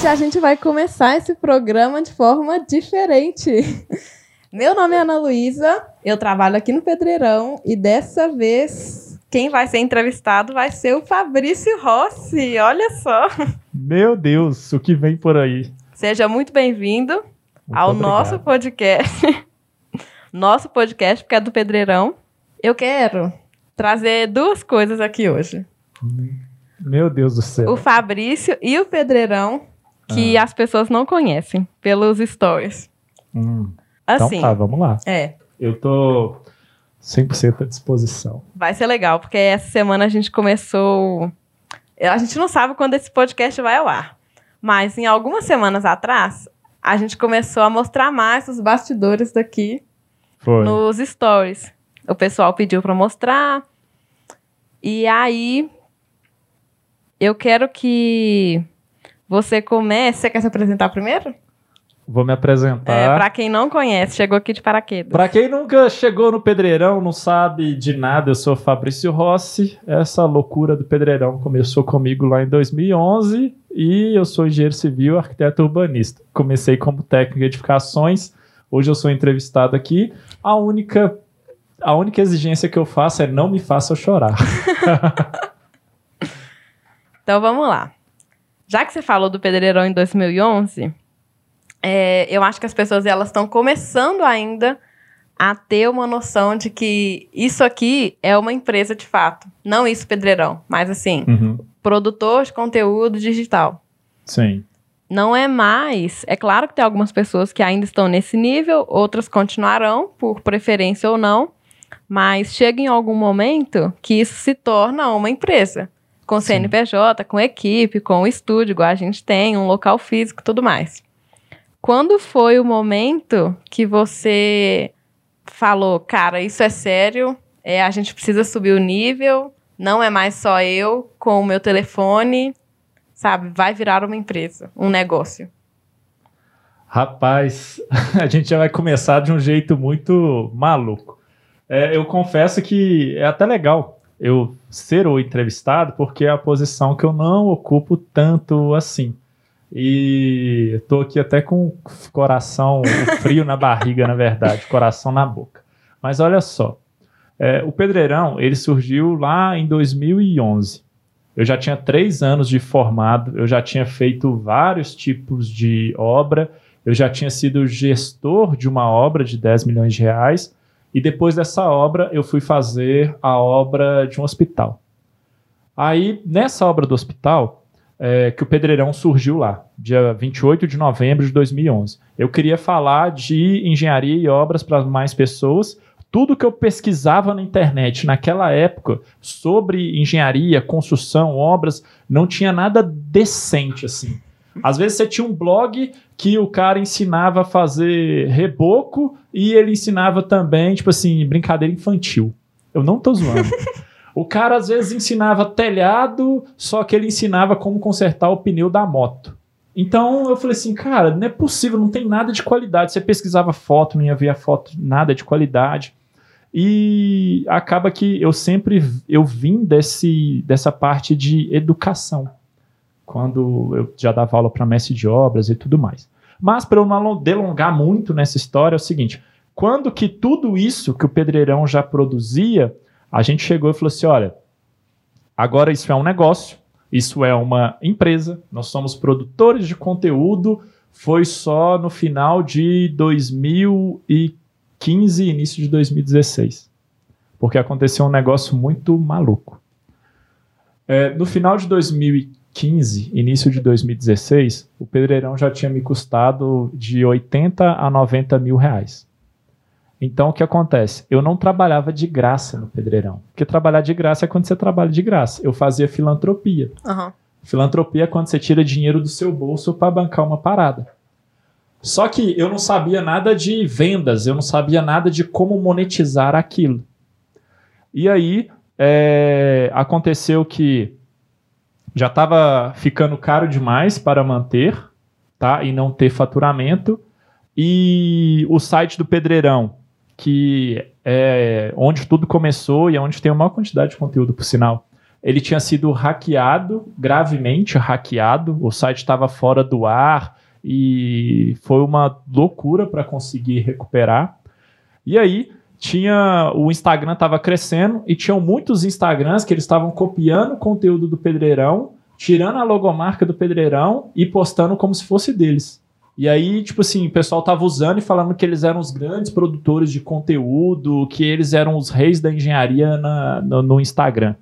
hoje a gente vai começar esse programa de forma diferente. Meu nome é Ana Luísa, eu trabalho aqui no Pedreirão e dessa vez quem vai ser entrevistado vai ser o Fabrício Rossi. Olha só. Meu Deus, o que vem por aí? Seja muito bem-vindo ao obrigado. nosso podcast. nosso podcast, porque é do Pedreirão. Eu quero trazer duas coisas aqui hoje. Meu Deus do céu. O Fabrício e o Pedreirão, que Ah. as pessoas não conhecem pelos stories. Hum, Assim, Então tá, vamos lá. é, Eu tô 100% à disposição. vai ser legal, porque essa semana a gente começou. A gente não sabe quando esse podcast vai ao ar, mas em algumas semanas atrás, a gente começou a mostrar mais os bastidores daqui Foi. nos stories. O pessoal pediu para mostrar. E aí eu quero que você comece. Você quer se apresentar primeiro? Vou me apresentar. É, para quem não conhece, chegou aqui de paraquedas. Pra quem nunca chegou no Pedreirão, não sabe de nada, eu sou Fabrício Rossi. Essa loucura do Pedreirão começou comigo lá em 2011 e eu sou engenheiro civil, arquiteto urbanista. Comecei como técnico de edificações, hoje eu sou entrevistado aqui. A única, a única exigência que eu faço é não me faça chorar. Então vamos lá. Já que você falou do Pedreirão em 2011, é, eu acho que as pessoas elas estão começando ainda a ter uma noção de que isso aqui é uma empresa de fato. Não isso Pedreirão, mas assim, Uhum, produtor de conteúdo digital. Sim. Não é mais. É claro que tem algumas pessoas que ainda estão nesse nível, outras continuarão, por preferência ou não. Mas chega em algum momento que isso se torna uma empresa. Com Sim. CNPJ, com equipe, com estúdio, igual a gente tem, um local físico tudo mais. Quando foi o momento que você falou, cara, isso é sério, é, a gente precisa subir o nível, não é mais só eu com o meu telefone, sabe? Vai virar uma empresa, um negócio. Rapaz, a gente já vai começar de um jeito muito maluco. É, eu confesso que é até legal eu ser o entrevistado, porque é a posição que eu não ocupo tanto assim. E eu tô aqui até com o coração frio na barriga, na verdade, coração na boca. Mas olha só, é, o Pedreirão ele surgiu lá em 2011. Eu já tinha três anos de formado, eu já tinha feito vários tipos de obra, eu já tinha sido gestor de uma obra de 10 milhões de reais, e depois dessa obra eu fui fazer a obra de um hospital. Aí, nessa obra do hospital, é, que o Pedreirão surgiu lá, dia 28 de novembro de 2011. Eu queria falar de engenharia e obras para mais pessoas. Tudo que eu pesquisava na internet naquela época sobre engenharia, construção, obras, não tinha nada decente assim. Às vezes você tinha um blog que o cara ensinava a fazer reboco e ele ensinava também, tipo assim, brincadeira infantil. Eu não tô zoando. O cara às vezes ensinava telhado, só que ele ensinava como consertar o pneu da moto. Então eu falei assim, cara, não é possível, não tem nada de qualidade. Você pesquisava foto, não ia ver a foto, nada de qualidade. E acaba que eu sempre eu vim desse, dessa parte de educação, quando eu já dava aula para mestre de obras e tudo mais. Mas para eu não delongar muito nessa história, é o seguinte: quando que tudo isso que o Pedreirão já produzia, a gente chegou e falou assim: olha, agora isso é um negócio, isso é uma empresa, nós somos produtores de conteúdo. Foi só no final de 2015 e início de 2016. Porque aconteceu um negócio muito maluco. É, no final de 2015, início de 2016, o Pedreirão já tinha me custado de 80 a 90 mil reais. Então, o que acontece? Eu não trabalhava de graça no Pedreirão. Porque trabalhar de graça é quando você trabalha de graça. Eu fazia filantropia. Aham. Filantropia é quando você tira dinheiro do seu bolso para bancar uma parada. Só que eu não sabia nada de vendas, eu não sabia nada de como monetizar aquilo. E aí é, aconteceu que já estava ficando caro demais para manter, tá? E não ter faturamento. E o site do Pedreirão, que é onde tudo começou e é onde tem a maior quantidade de conteúdo, por sinal, ele tinha sido hackeado, gravemente hackeado, o site estava fora do ar e foi uma loucura para conseguir recuperar. E aí tinha o Instagram estava crescendo e tinham muitos Instagrams que eles estavam copiando o conteúdo do Pedreirão, tirando a logomarca do Pedreirão e postando como se fosse deles. E aí, tipo assim, o pessoal tava usando e falando que eles eram os grandes produtores de conteúdo, que eles eram os reis da engenharia na, no, no Instagram.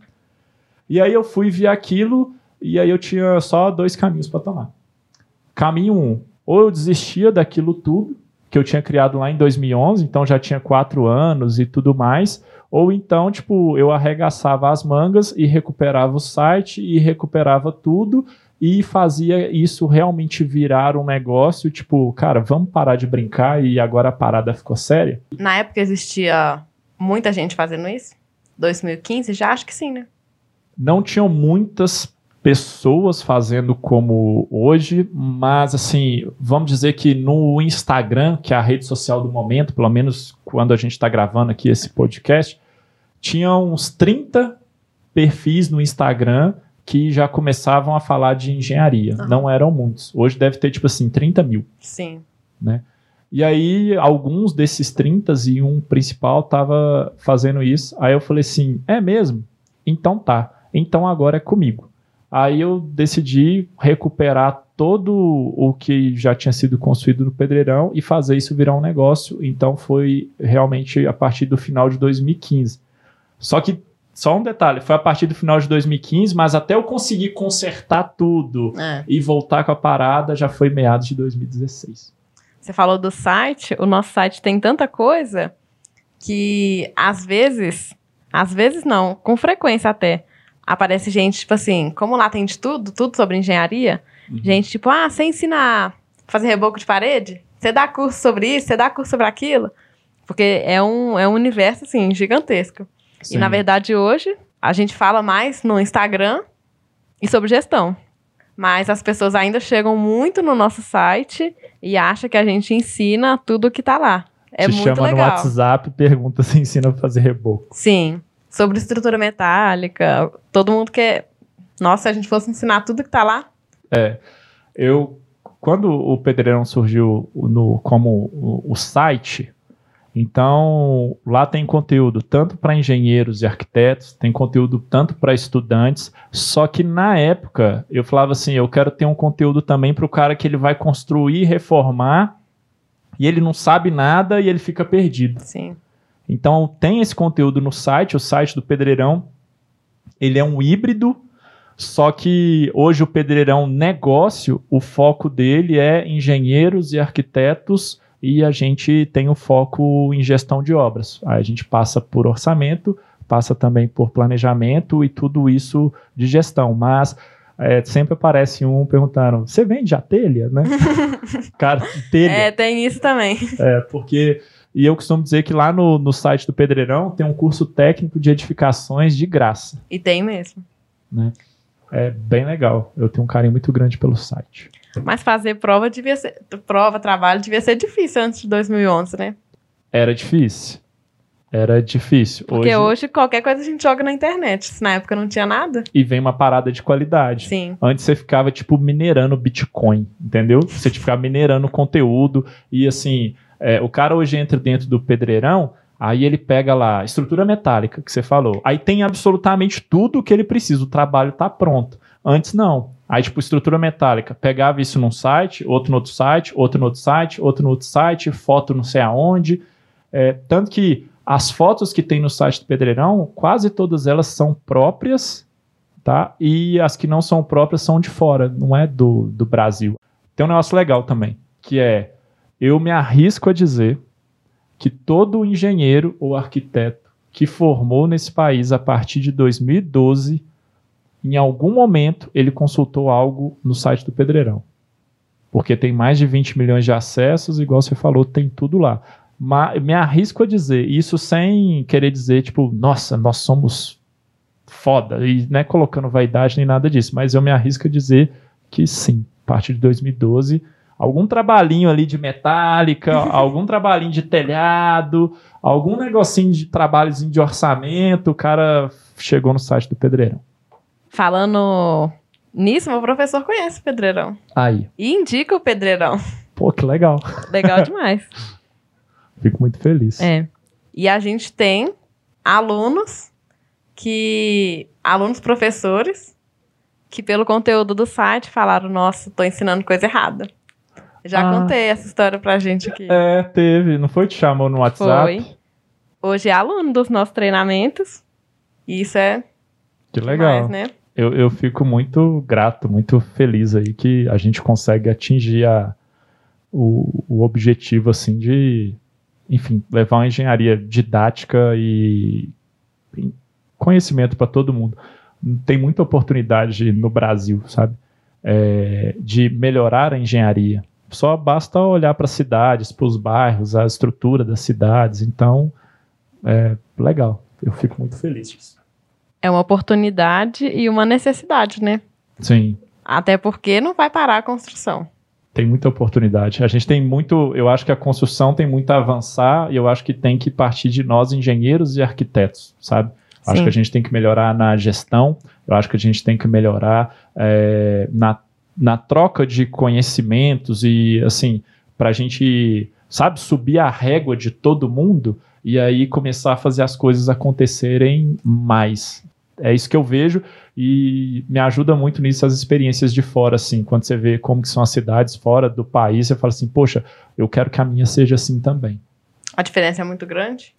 E aí eu fui ver aquilo e aí eu tinha só dois caminhos para tomar. Caminho um, ou eu desistia daquilo tudo que eu tinha criado lá em 2011, então já tinha quatro anos e tudo mais, ou então, tipo, eu arregaçava as mangas e recuperava o site e recuperava tudo e fazia isso realmente virar um negócio, tipo, cara, vamos parar de brincar e agora a parada ficou séria? Na época existia muita gente fazendo isso? 2015? Já acho que sim, né? Não tinham muitas pessoas fazendo como hoje, mas assim, vamos dizer que no Instagram, que é a rede social do momento, pelo menos quando a gente está gravando aqui esse podcast, tinha uns 30 perfis no Instagram que já começavam a falar de engenharia. Uhum. Não eram muitos. Hoje deve ter, tipo assim, 30 mil. Sim. Né? E aí, alguns desses 30 e um principal tava fazendo isso. Aí eu falei assim: é mesmo? Então tá. Então agora é comigo. Aí eu decidi recuperar todo o que já tinha sido construído no Pedreirão e fazer isso virar um negócio. Então foi realmente a partir do final de 2015. Só que só um detalhe, foi a partir do final de 2015, mas até eu conseguir consertar tudo é. e voltar com a parada já foi meados de 2016. Você falou do site, o nosso site tem tanta coisa que às vezes, às vezes não, com frequência até, aparece gente, tipo assim, como lá tem de tudo, tudo sobre engenharia, uhum. gente tipo, ah, você ensina a fazer reboco de parede? Você dá curso sobre isso? Você dá curso sobre aquilo? Porque é um, é um universo, assim, gigantesco. Sim. E na verdade hoje a gente fala mais no Instagram e sobre gestão. Mas as pessoas ainda chegam muito no nosso site e acham que a gente ensina tudo que está lá. É Te muito chama legal. no WhatsApp e pergunta se ensina a fazer reboco. Sim. Sobre estrutura metálica. Todo mundo quer. Nossa, se a gente fosse ensinar tudo que está lá. É. Eu. Quando o Pedreirão surgiu no, como o, o site, então, lá tem conteúdo tanto para engenheiros e arquitetos, tem conteúdo tanto para estudantes, só que na época eu falava assim, eu quero ter um conteúdo também para o cara que ele vai construir, reformar, e ele não sabe nada e ele fica perdido. Sim. Então, tem esse conteúdo no site, o site do Pedreirão, ele é um híbrido, só que hoje o Pedreirão negócio, o foco dele é engenheiros e arquitetos e a gente tem o foco em gestão de obras. Aí a gente passa por orçamento, passa também por planejamento e tudo isso de gestão. Mas é, sempre aparece um perguntando: você vende a telha, né? Cara, telha. É, tem isso também. É, porque. E eu costumo dizer que lá no, no site do Pedreirão tem um curso técnico de edificações de graça. E tem mesmo. Né? É bem legal. Eu tenho um carinho muito grande pelo site. Mas fazer prova devia ser, prova, trabalho devia ser difícil antes de 2011, né? Era difícil. Era difícil. Porque hoje, hoje qualquer coisa a gente joga na internet. Na época não tinha nada. E vem uma parada de qualidade. Sim. Antes você ficava, tipo, minerando Bitcoin, entendeu? Você ficava minerando conteúdo. E assim, é, o cara hoje entra dentro do pedreirão, aí ele pega lá estrutura metálica, que você falou. Aí tem absolutamente tudo o que ele precisa. O trabalho tá pronto. Antes não. Aí, tipo, estrutura metálica. Pegava isso num site, outro no outro site, outro no outro site, outro no outro site, foto não sei aonde. É, tanto que as fotos que tem no site do Pedreirão, quase todas elas são próprias, tá? E as que não são próprias são de fora, não é do, do Brasil. Tem um negócio legal também, que é, eu me arrisco a dizer que todo engenheiro ou arquiteto que formou nesse país a partir de 2012 em algum momento ele consultou algo no site do Pedreirão. Porque tem mais de 20 milhões de acessos, igual você falou, tem tudo lá. Mas me arrisco a dizer, isso sem querer dizer, tipo, nossa, nós somos foda, e não é colocando vaidade nem nada disso, mas eu me arrisco a dizer que sim, a partir de 2012, algum trabalhinho ali de metálica, algum trabalhinho de telhado, algum negocinho de trabalhozinho de orçamento, o cara chegou no site do Pedreirão. Falando nisso, meu professor conhece o Pedreirão. Aí. E indica o Pedreirão. Pô, que legal. Legal demais. Fico muito feliz. É. E a gente tem alunos que. alunos professores que, pelo conteúdo do site, falaram: Nossa, tô ensinando coisa errada. Já Ah. contei essa história pra gente aqui. É, teve. Não foi? Te chamou no WhatsApp? Foi. Hoje é aluno dos nossos treinamentos. E isso é Que legal. demais, né? Eu, eu fico muito grato, muito feliz aí que a gente consegue atingir a, o, o objetivo, assim, de, enfim, levar uma engenharia didática e, conhecimento para todo mundo. Tem muita oportunidade no Brasil, sabe? É, de melhorar a engenharia. Só basta olhar para as cidades, para os bairros, a estrutura das cidades. Então, é legal. Eu fico muito feliz disso. É uma oportunidade e uma necessidade, né? Sim, Até porque não vai parar a construção. Tem muita oportunidade. A gente tem muito. Eu acho que a construção tem muito a avançar e eu acho que tem que partir de nós, engenheiros e arquitetos, sabe? Eu Acho Sim. que a gente tem que melhorar na gestão, eu acho que a gente tem que melhorar é, na, na troca de conhecimentos e, assim, para a gente, sabe, subir a régua de todo mundo e aí começar a fazer as coisas acontecerem mais. É isso que eu vejo e me ajuda muito nisso as experiências de fora, assim, quando você vê como que são as cidades fora do país, você fala assim, poxa, eu quero que a minha seja assim também. A diferença é muito grande?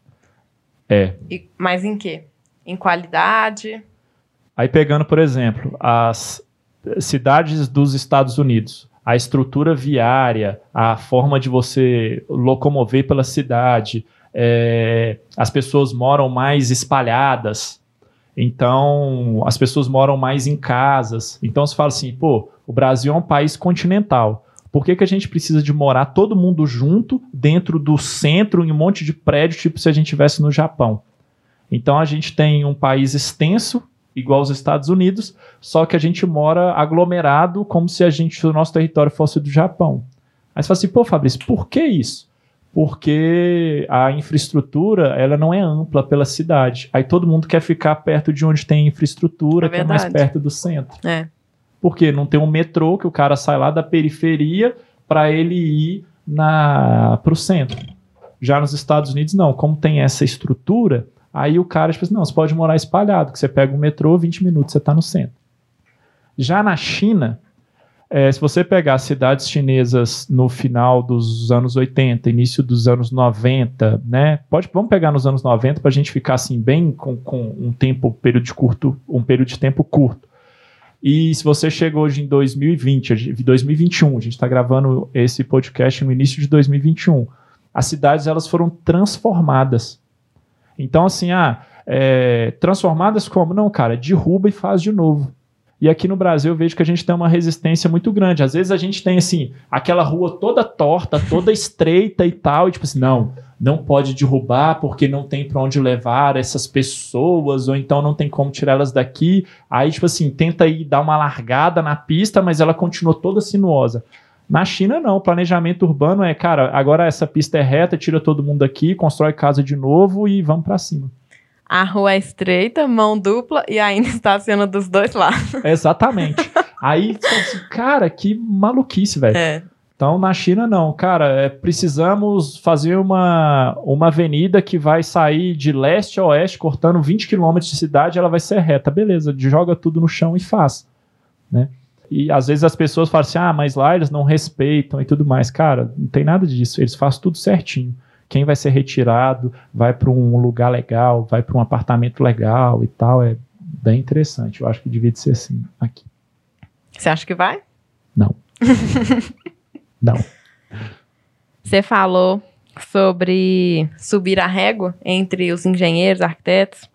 É. E, mas em quê? Em qualidade? Aí pegando, por exemplo, as cidades dos Estados Unidos, a estrutura viária, a forma de você locomover pela cidade, é, as pessoas moram mais espalhadas, então as pessoas moram mais em casas. Então você fala assim, pô, o Brasil é um país continental. Por que, que a gente precisa de morar todo mundo junto dentro do centro em um monte de prédio, tipo se a gente estivesse no Japão? Então a gente tem um país extenso, igual os Estados Unidos, só que a gente mora aglomerado como se a gente, o nosso território fosse do Japão. Aí você fala assim, pô, Fabrício, por que isso? Porque a infraestrutura ela não é ampla pela cidade. Aí todo mundo quer ficar perto de onde tem infraestrutura, É que é mais perto do centro. É. Porque não tem um metrô que o cara sai lá da periferia para ele ir para o centro. Já nos Estados Unidos, não. Como tem essa estrutura, aí o cara tipo assim, não, você pode morar espalhado, que você pega o metrô, 20 minutos você está no centro. Já na China, é, se você pegar cidades chinesas no final dos anos 80, início dos anos 90, né? Pode, vamos pegar nos anos 90 para a gente ficar assim bem com, com um tempo, período de curto, um período de tempo curto. E se você chega hoje em 2020, a gente- 2021, a gente está gravando esse podcast no início de 2021, as cidades elas foram transformadas. Então, assim, ah, é, transformadas como? Não, cara, derruba e faz de novo. E aqui no Brasil eu vejo que a gente tem uma resistência muito grande. Às vezes a gente tem, assim, aquela rua toda torta, toda estreita e tal, e tipo assim, não, não pode derrubar porque não tem para onde levar essas pessoas, ou então não tem como tirá-las daqui. Aí, tipo assim, tenta ir dar uma largada na pista, mas ela continua toda sinuosa. Na China, não. O planejamento urbano é, cara, agora essa pista é reta, tira todo mundo daqui, constrói casa de novo e vamos para cima. A rua é estreita, mão dupla e ainda estaciona dos dois lados. Exatamente. Aí, assim, cara, que maluquice, velho. É. Então, na China, não. Cara, é, precisamos fazer uma, uma avenida que vai sair de leste a oeste, cortando 20 quilômetros de cidade, ela vai ser reta. Beleza, joga tudo no chão e faz. Né? E às vezes as pessoas falam assim, ah, mas lá eles não respeitam e tudo mais. Cara, não tem nada disso. Eles fazem tudo certinho. Quem vai ser retirado vai para um lugar legal, vai para um apartamento legal e tal. É bem interessante. Eu acho que devia de ser assim aqui. Você acha que vai? Não. não. Você falou sobre subir a régua entre os engenheiros, arquitetos.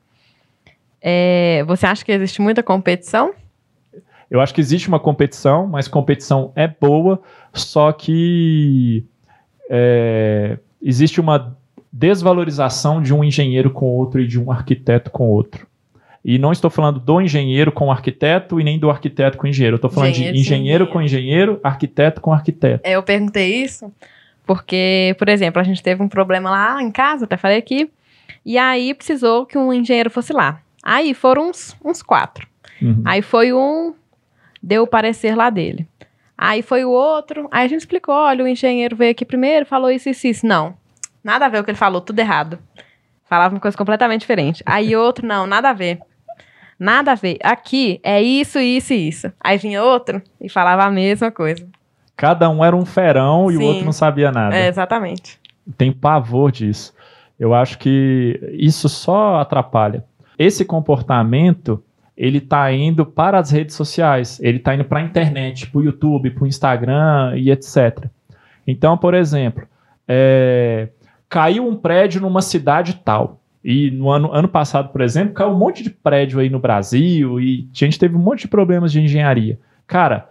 É, você acha que existe muita competição? Eu acho que existe uma competição, mas competição é boa, só que é, existe uma desvalorização de um engenheiro com outro e de um arquiteto com outro. E não estou falando do engenheiro com o arquiteto e nem do arquiteto com o engenheiro. Eu estou falando Engenheiro de sem engenheiro com engenheiro, arquiteto com arquiteto. É, Eu perguntei isso porque, por exemplo, a gente teve um problema lá em casa, até falei aqui, e aí precisou que um engenheiro fosse lá. Aí foram uns, uns quatro. Uhum. Aí foi um, deu o parecer lá dele. Aí foi o outro, aí a gente explicou, olha, o engenheiro veio aqui primeiro, falou isso, isso, isso. Não, nada a ver o que ele falou, tudo errado. Falava uma coisa completamente diferente. Aí outro, não, nada a ver. Nada a ver. Aqui é isso, isso e isso. Aí vinha outro e falava a mesma coisa. Cada um era um ferão e o Sim. outro não sabia nada. É, exatamente. Tem pavor disso. Eu acho que isso só atrapalha. Esse comportamento, ele tá indo para as redes sociais, ele tá indo para a internet, para o YouTube, para o Instagram e etc. Então, por exemplo, é, caiu um prédio numa cidade tal. E no ano, ano passado, por exemplo, caiu um monte de prédio aí no Brasil e a gente teve um monte de problemas de engenharia. Cara,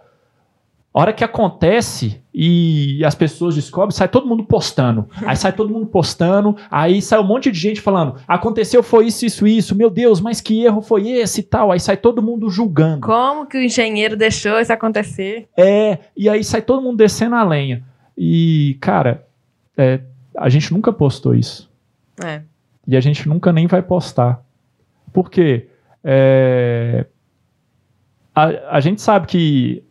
a hora que acontece e as pessoas descobrem, sai todo mundo postando. Aí sai todo mundo postando, aí sai um monte de gente falando: aconteceu, foi isso, isso, isso, meu Deus, mas que erro foi esse e tal. Aí sai todo mundo julgando. Como que o engenheiro deixou isso acontecer? É, e aí sai todo mundo descendo a lenha. E, cara, é, a gente nunca postou isso. É. E a gente nunca nem vai postar. Por quê? É, a, a gente sabe que,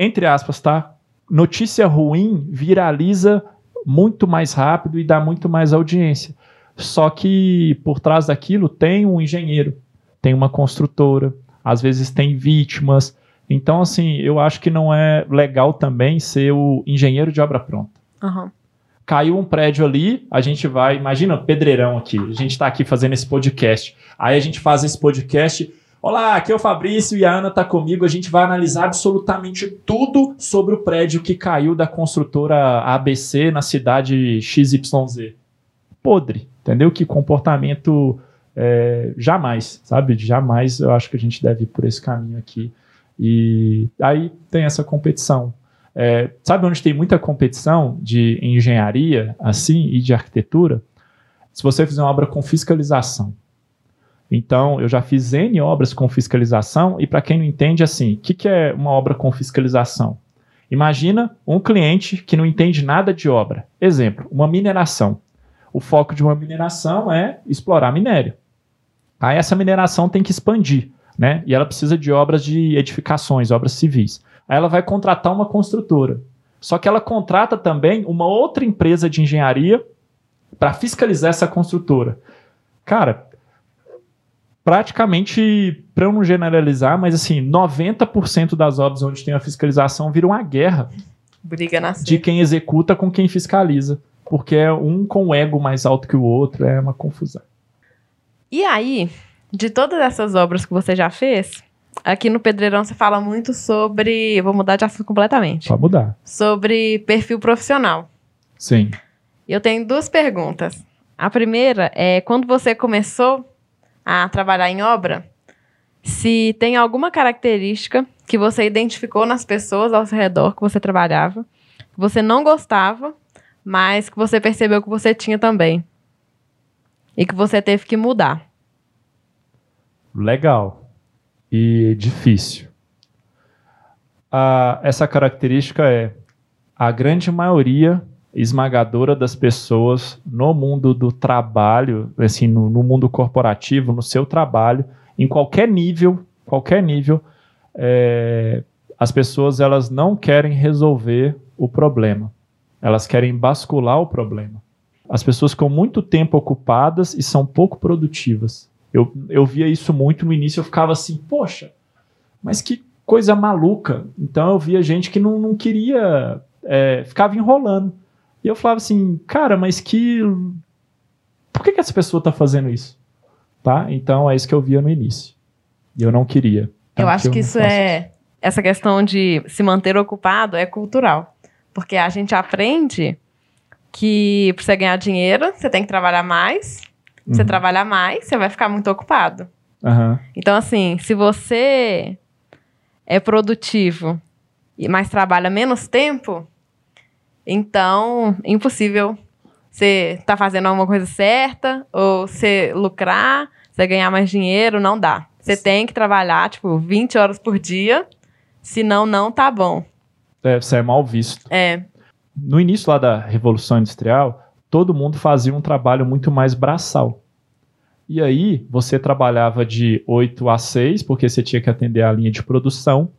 entre aspas, tá? Notícia ruim viraliza muito mais rápido e dá muito mais audiência. Só que por trás daquilo tem um engenheiro, tem uma construtora, às vezes tem vítimas. Então, assim, eu acho que não é legal também ser o engenheiro de obra pronta Aham. caiu um prédio ali, a gente vai, imagina, pedreirão aqui, a gente tá aqui fazendo esse podcast. Aí a gente faz esse podcast. Olá, aqui é o Fabrício e a Ana tá comigo. A gente vai analisar absolutamente tudo sobre o prédio que caiu da construtora ABC na cidade XYZ. Podre, entendeu? Que comportamento é, jamais, sabe? Jamais eu acho que a gente deve ir por esse caminho aqui. E aí tem essa competição. É, sabe onde tem muita competição de engenharia, assim, e de arquitetura? Se você fizer uma obra com fiscalização. Então, eu já fiz N obras com fiscalização, e para quem não entende, assim, o que, que é uma obra com fiscalização? Imagina um cliente que não entende nada de obra. Exemplo, uma mineração. O foco de uma mineração é explorar minério. Aí essa mineração tem que expandir, né? E ela precisa de obras de edificações, obras civis. Aí ela vai contratar uma construtora. Só que ela contrata também uma outra empresa de engenharia para fiscalizar essa construtora. Cara, praticamente, para eu não generalizar, mas assim, 90% das obras onde tem a fiscalização viram uma guerra Briga na de quem executa com quem fiscaliza. Porque é um com o ego mais alto que o outro, é uma confusão. E aí, de todas essas obras que você já fez, aqui no Pedreirão você fala muito sobre. Vou mudar de assunto completamente. Pode mudar. Sobre perfil profissional. Sim. Eu tenho duas perguntas. A primeira é quando você começou a trabalhar em obra, se tem alguma característica que você identificou nas pessoas ao seu redor que você trabalhava, que você não gostava, mas que você percebeu que você tinha também. E que você teve que mudar. Legal. E difícil. Ah, essa característica é a grande maioria esmagadora das pessoas no mundo do trabalho, assim, no, no mundo corporativo, no seu trabalho, em qualquer nível, qualquer nível, é, as pessoas elas não querem resolver o problema. Elas querem bascular o problema. As pessoas ficam muito tempo ocupadas e são pouco produtivas. Eu, eu via isso muito no início, eu ficava assim, poxa, mas que coisa maluca. Então eu via gente que não, não queria, é, ficava enrolando. E eu falava assim, cara, mas que. Por que, que essa pessoa tá fazendo isso? Tá? Então é isso que eu via no início. E eu não queria. Eu Tanto acho que isso é. Essa questão de se manter ocupado é cultural. Porque a gente aprende que para você ganhar dinheiro, você tem que trabalhar mais. Você Uhum. trabalhar mais, você vai ficar muito ocupado. Aham. Então, assim, se você é produtivo, e mas trabalha menos tempo, então, impossível você tá fazendo alguma coisa certa, ou você lucrar, você ganhar mais dinheiro, não dá. Você tem que trabalhar, tipo, 20 horas por dia, senão não tá bom. É, você é mal visto. É, No início lá da Revolução Industrial, todo mundo fazia um trabalho muito mais braçal. E aí você trabalhava de 8 a 6, porque você tinha que atender a linha de produção.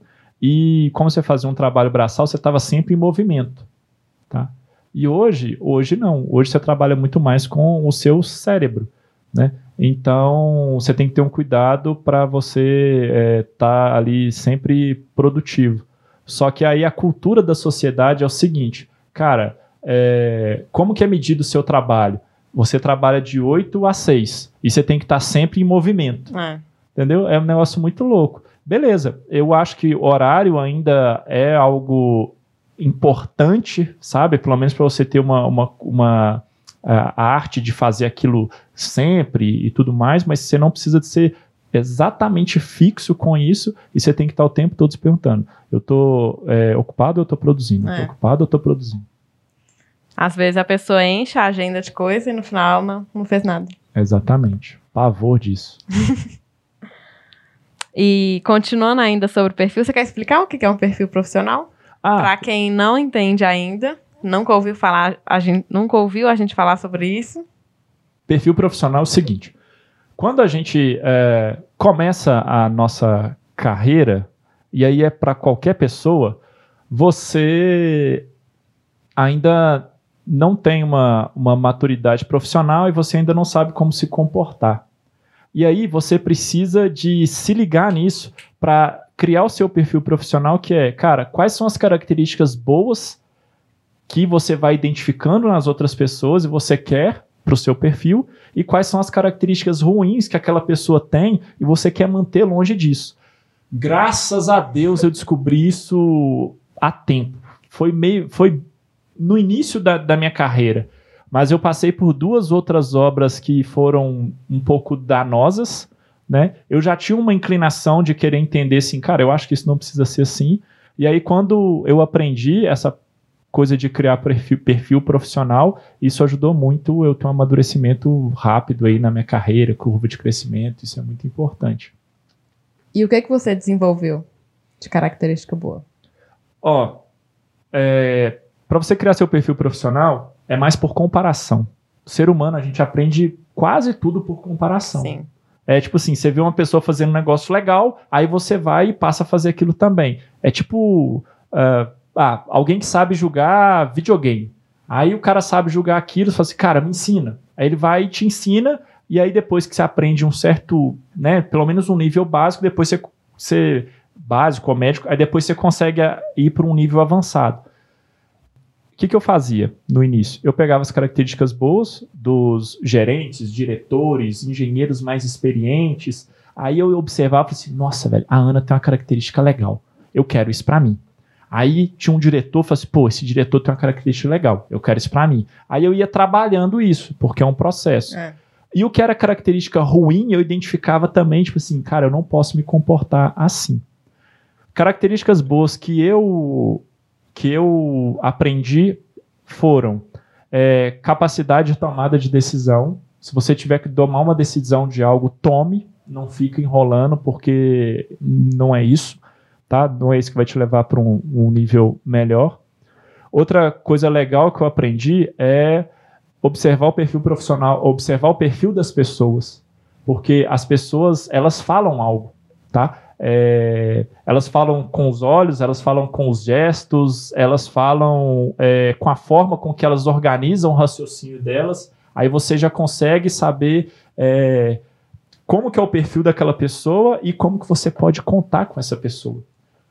E como você fazia um trabalho braçal, você estava sempre em movimento. Tá? E hoje, hoje não. Hoje você trabalha muito mais com o seu cérebro. Né? Então você tem que ter um cuidado para você estar é, tá ali sempre produtivo. Só que aí a cultura da sociedade é o seguinte, cara, é, como que é medido o seu trabalho? Você trabalha de 8 a 6 e você tem que estar tá sempre em movimento. É. Entendeu? É um negócio muito louco. Beleza, eu acho que horário ainda é algo importante, sabe? Pelo menos para você ter uma, uma, uma a arte de fazer aquilo sempre e tudo mais, mas você não precisa de ser exatamente fixo com isso e você tem que estar o tempo todo se perguntando: eu estou é, ocupado ou eu estou produzindo? É. ocupado ou estou produzindo? Às vezes a pessoa enche a agenda de coisa e no final não, não fez nada. Exatamente. Pavor disso. e continuando ainda sobre o perfil, você quer explicar o que é um perfil profissional? Ah, Para quem não entende ainda, nunca ouviu falar, a gente nunca ouviu a gente falar sobre isso. Perfil profissional é o seguinte: quando a gente é, começa a nossa carreira, e aí é para qualquer pessoa, você ainda não tem uma, uma maturidade profissional e você ainda não sabe como se comportar. E aí você precisa de se ligar nisso para criar o seu perfil profissional, que é, cara, quais são as características boas que você vai identificando nas outras pessoas e você quer para o seu perfil e quais são as características ruins que aquela pessoa tem e você quer manter longe disso. Graças a Deus eu descobri isso há tempo. Foi meio, foi no início da, da minha carreira, mas eu passei por duas outras obras que foram um pouco danosas, né? Eu já tinha uma inclinação de querer entender assim, cara, eu acho que isso não precisa ser assim. E aí quando eu aprendi essa coisa de criar perfil, perfil profissional, isso ajudou muito eu ter um amadurecimento rápido aí na minha carreira, curva de crescimento, isso é muito importante. E o que é que você desenvolveu de característica boa? Ó, é, para você criar seu perfil profissional, é mais por comparação. O ser humano, a gente aprende quase tudo por comparação. Sim. É tipo assim, você vê uma pessoa fazendo um negócio legal, aí você vai e passa a fazer aquilo também. É tipo, uh, ah, alguém que sabe jogar videogame. Aí o cara sabe jogar aquilo, você fala assim, cara, me ensina. Aí ele vai e te ensina, e aí depois que você aprende um certo, né, pelo menos um nível básico, depois você, você básico ou médico, aí depois você consegue ir para um nível avançado. O que, que eu fazia no início? Eu pegava as características boas dos gerentes, diretores, engenheiros mais experientes, aí eu observava e assim, nossa, velho, a Ana tem uma característica legal, eu quero isso para mim. Aí tinha um diretor, falou assim, pô, esse diretor tem uma característica legal, eu quero isso para mim. Aí eu ia trabalhando isso, porque é um processo. É. E o que era característica ruim, eu identificava também, tipo assim, cara, eu não posso me comportar assim. Características boas que eu que eu aprendi foram é, capacidade de tomada de decisão. Se você tiver que tomar uma decisão de algo, tome, não fica enrolando, porque não é isso tá? Não é isso que vai te levar para um, um nível melhor. Outra coisa legal que eu aprendi é observar o perfil profissional, observar o perfil das pessoas, porque as pessoas elas falam algo, tá? É, elas falam com os olhos, elas falam com os gestos, elas falam é, com a forma com que elas organizam o raciocínio delas. Aí você já consegue saber é, como que é o perfil daquela pessoa e como que você pode contar com essa pessoa.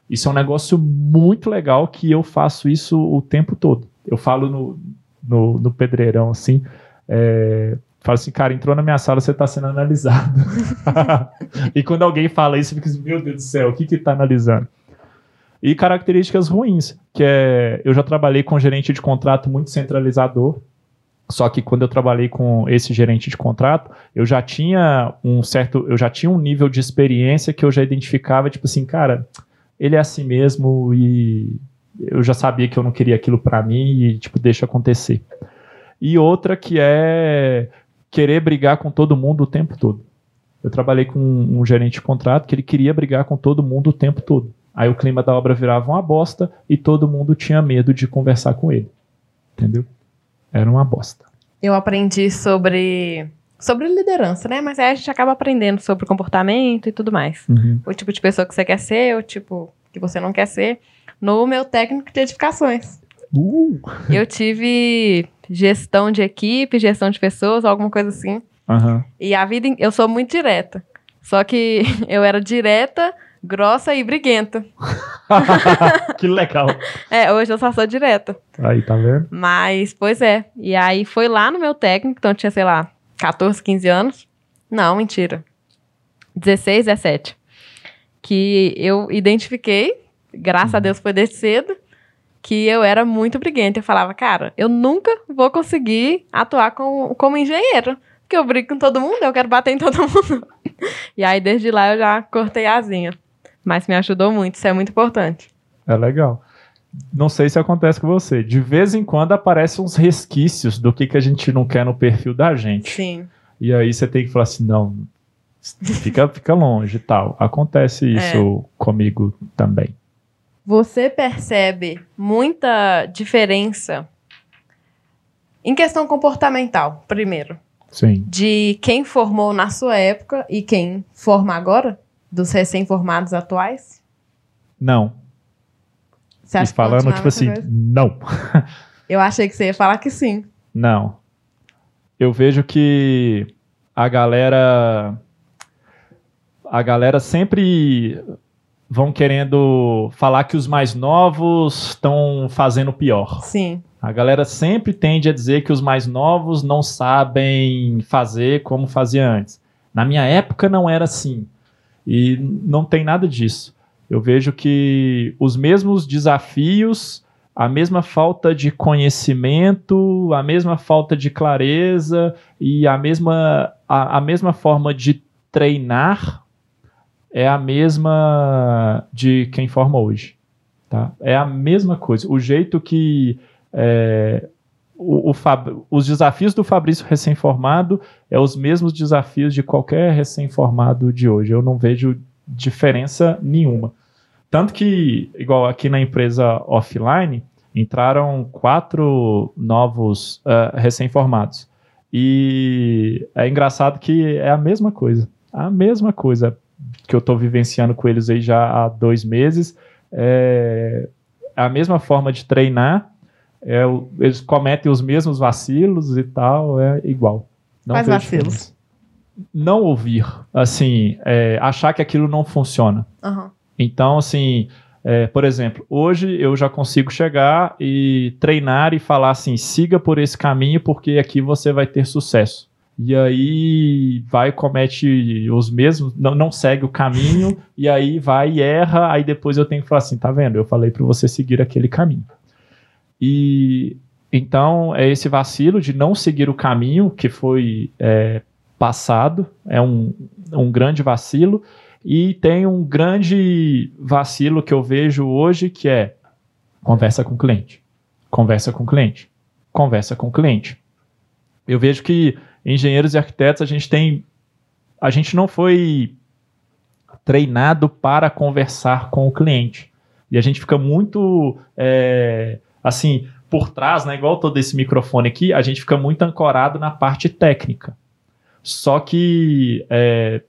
Isso é um negócio muito legal que eu faço isso o tempo todo. Eu falo no, no, no pedreirão assim, é, falo assim, cara, entrou na minha sala, você está sendo analisado. e quando alguém fala isso, fica assim, meu Deus do céu, o que que está analisando? E características ruins, que é, eu já trabalhei com gerente de contrato muito centralizador, só que quando eu trabalhei com esse gerente de contrato, eu já tinha um certo, eu já tinha um nível de experiência que eu já identificava, tipo assim, cara, ele é assim mesmo e eu já sabia que eu não queria aquilo para mim e, tipo, deixa acontecer. E outra que é querer brigar com todo mundo o tempo todo. Eu trabalhei com um gerente de contrato que ele queria brigar com todo mundo o tempo todo. Aí o clima da obra virava uma bosta e todo mundo tinha medo de conversar com ele. Entendeu? Era uma bosta. Eu aprendi sobre sobre liderança, né? Mas aí a gente acaba aprendendo sobre comportamento e tudo mais. Uhum. O tipo de pessoa que você quer ser, o tipo que você não quer ser. No meu técnico de edificações. Uh. Eu tive gestão de equipe, gestão de pessoas, alguma coisa assim. Aham. E a vida, eu sou muito direta. Só que eu era direta, grossa e briguenta. que legal. É, hoje eu só sou direta. Aí, tá vendo? Mas, pois é. E aí foi lá no meu técnico, então tinha, sei lá, 14, 15 anos. Não, mentira. 16, 17. Que eu identifiquei, graças a Deus foi desde cedo, que eu era muito briguenta. Eu falava, cara, eu nunca vou conseguir atuar com, como engenheiro. Porque eu brigo com todo mundo, eu quero bater em todo mundo. e aí, desde lá, eu já cortei a asinha. Mas me ajudou muito, isso é muito importante. É legal. Não sei se acontece com você. De vez em quando aparecem uns resquícios do que, que a gente não quer no perfil da gente. Sim. E aí você tem que falar assim, não, fica, fica longe e tal. Acontece isso comigo também. Você percebe muita diferença em questão comportamental, primeiro, Sim. de quem formou na sua época e quem forma agora, dos recém-formados atuais? Não. Você E acha que falando, tipo assim, coisa? não. Eu achei que você ia falar que sim. Não. Eu vejo que a galera. A galera sempre vão querendo falar que os mais novos estão fazendo pior. Sim. A galera sempre tende a dizer que os mais novos não sabem fazer como fazia antes. Na minha época não era assim. E não tem nada disso. Eu vejo que os mesmos desafios, a mesma falta de conhecimento, a mesma falta de clareza e a mesma, a, a mesma forma de treinar é a mesma de quem forma hoje. Tá? É a mesma coisa. O jeito que é, o, o Fab- os desafios do Fabrício recém-formado é os mesmos desafios de qualquer recém-formado de hoje. Eu não vejo diferença nenhuma. Tanto que, igual aqui na empresa offline, entraram quatro novos ah, recém-formados. E é engraçado que é a mesma coisa. A mesma coisa que eu estou vivenciando com eles aí já há dois meses. É a mesma forma de treinar. É, eles cometem os mesmos vacilos e tal, é igual. Não Quais vacilos? diferença. Não ouvir, assim, é, achar que aquilo não funciona. Aham. Então, assim, é, por exemplo, hoje eu já consigo chegar e treinar e falar assim: siga por esse caminho, porque aqui você vai ter sucesso. E aí vai comete os mesmos, não, não segue o caminho, e aí vai e erra, aí depois eu tenho que falar assim: tá vendo? Eu falei para você seguir aquele caminho. E então é esse vacilo de não seguir o caminho que foi é, passado, é um, um grande vacilo. E tem um grande vacilo que eu vejo hoje que é conversa com o cliente. Conversa com o cliente. Conversa com o cliente. Eu vejo que engenheiros e arquitetos a gente tem a gente não foi treinado para conversar com o cliente. E a gente fica muito é, assim por trás, né? Igual todo esse microfone aqui, a gente fica muito ancorado na parte técnica. Só que é,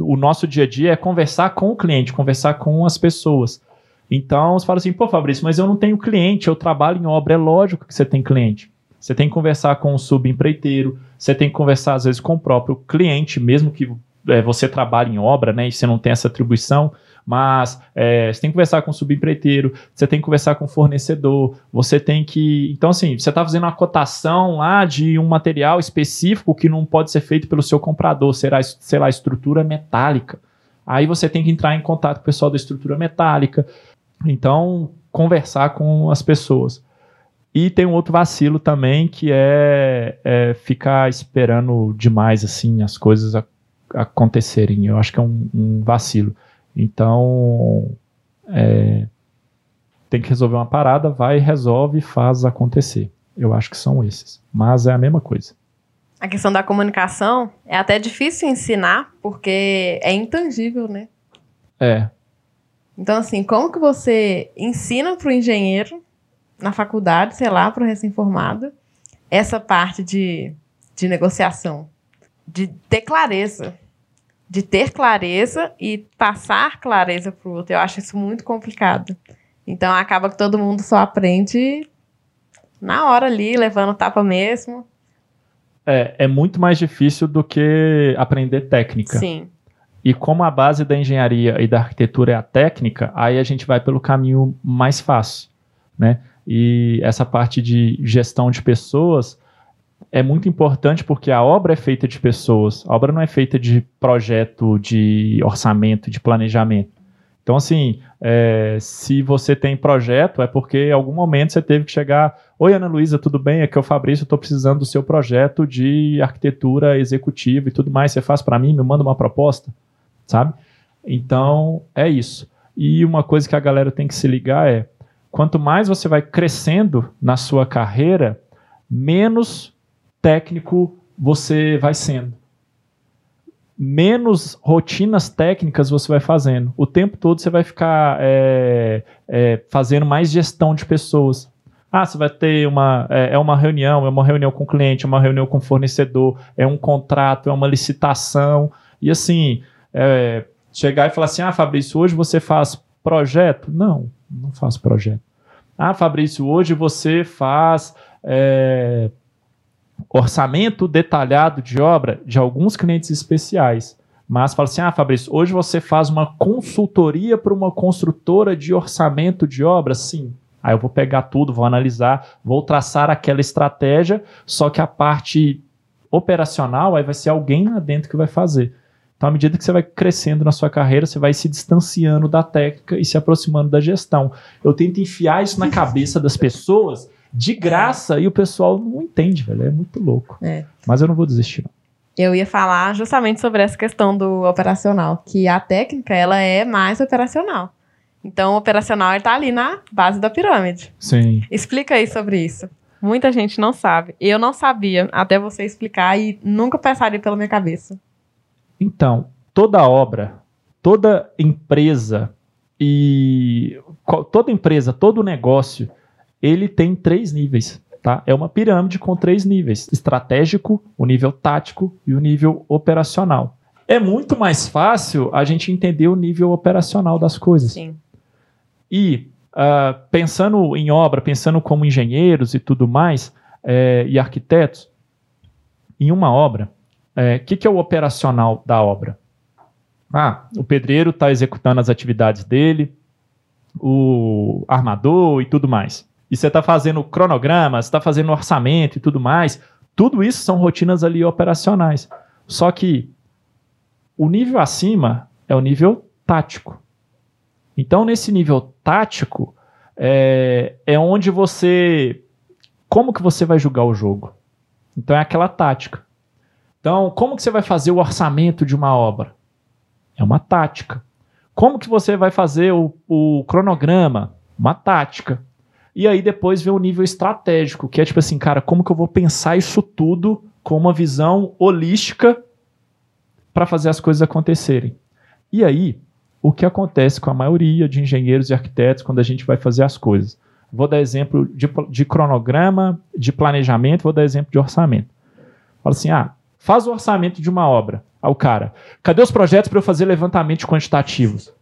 o nosso dia a dia é conversar com o cliente, conversar com as pessoas. Então, você fala assim, pô, Fabrício, mas eu não tenho cliente, eu trabalho em obra. É lógico que você tem cliente. Você tem que conversar com o subempreiteiro, você tem que conversar, às vezes, com o próprio cliente, mesmo que é, você trabalhe em obra, né, e você não tem essa atribuição, mas é, você tem que conversar com o subempreiteiro, você tem que conversar com o fornecedor, você tem que... Então, assim, você está fazendo uma cotação lá de um material específico que não pode ser feito pelo seu comprador, será, sei lá, estrutura metálica. Aí você tem que entrar em contato com o pessoal da estrutura metálica. Então, conversar com as pessoas. E tem um outro vacilo também, que é, é ficar esperando demais, assim, as coisas a- acontecerem. Eu acho que é um, um vacilo. Então, é, tem que resolver uma parada, vai, resolve e faz acontecer. Eu acho que são esses. Mas é a mesma coisa. A questão da comunicação é até difícil ensinar, porque é intangível, né? É, Então, assim, como que você ensina para o engenheiro na faculdade, sei lá, para o recém-formado, essa parte de, de negociação? de ter clareza. De ter clareza e passar clareza para o outro. Eu acho isso muito complicado. Então acaba que todo mundo só aprende na hora ali, levando tapa mesmo. É, é muito mais difícil do que aprender técnica. Sim. E como a base da engenharia e da arquitetura é a técnica, aí a gente vai pelo caminho mais fácil, né? E essa parte de gestão de pessoas é muito importante porque a obra é feita de pessoas. A obra não é feita de projeto, de orçamento, de planejamento. Então, assim, é, se você tem projeto, é porque em algum momento você teve que chegar. Oi, Ana Luísa, tudo bem? Aqui é o Fabrício, estou precisando do seu projeto de arquitetura executiva e tudo mais. Você faz para mim, me manda uma proposta, sabe? Então, é isso. E uma coisa que a galera tem que se ligar é: quanto mais você vai crescendo na sua carreira, menos técnico você vai sendo menos rotinas técnicas você vai fazendo. O tempo todo você vai ficar é, é, fazendo mais gestão de pessoas. Ah, você vai ter uma, é, é, uma reunião, é uma reunião com cliente, é uma reunião com fornecedor, é um contrato, é uma licitação. E assim, é, chegar e falar assim: ah, Fabrício, hoje você faz projeto? Não, não faço projeto. Ah, Fabrício, hoje você faz é, orçamento detalhado de obra de alguns clientes especiais. Mas fala assim: ah, Fabrício, hoje você faz uma consultoria para uma construtora de orçamento de obra? Sim. Aí eu vou pegar tudo, vou analisar, vou traçar aquela estratégia, só que a parte operacional aí vai ser alguém lá dentro que vai fazer. Então, à medida que você vai crescendo na sua carreira, você vai se distanciando da técnica e se aproximando da gestão. Eu tento enfiar isso na cabeça das pessoas de graça e o pessoal não entende, velho. É muito louco. É. Mas eu não vou desistir, não. Eu ia falar justamente sobre essa questão do operacional, que a técnica ela é mais operacional. Então, o operacional está ali na base da pirâmide. Sim. Explica aí sobre isso. Muita gente não sabe. Eu não sabia até você explicar e nunca passaria pela minha cabeça. Então, toda obra, toda empresa e toda empresa, todo negócio, ele tem três níveis. Tá? É uma pirâmide com três níveis: estratégico, o nível tático e o nível operacional. É muito mais fácil a gente entender o nível operacional das coisas. Sim. E uh, pensando em obra, pensando como engenheiros e tudo mais, é, e arquitetos, em uma obra, o é, que, que é o operacional da obra? Ah, o pedreiro está executando as atividades dele, o armador e tudo mais e você está fazendo cronograma, você está fazendo orçamento e tudo mais, tudo isso são rotinas ali operacionais. Só que o nível acima é o nível tático. Então, nesse nível tático, é, é onde você. Como que você vai julgar o jogo? Então, é aquela tática. Então, como que você vai fazer o orçamento de uma obra? É uma tática. Como que você vai fazer o, o cronograma? Uma tática. E aí depois vem o nível estratégico, que é tipo assim, cara, como que eu vou pensar isso tudo com uma visão holística para fazer as coisas acontecerem? E aí, o que acontece com a maioria de engenheiros e arquitetos quando a gente vai fazer as coisas? Vou dar exemplo de, de cronograma, de planejamento, vou dar exemplo de orçamento. Fala assim, ah, faz o orçamento de uma obra. Aí o cara, cadê os projetos para eu fazer levantamento quantitativos?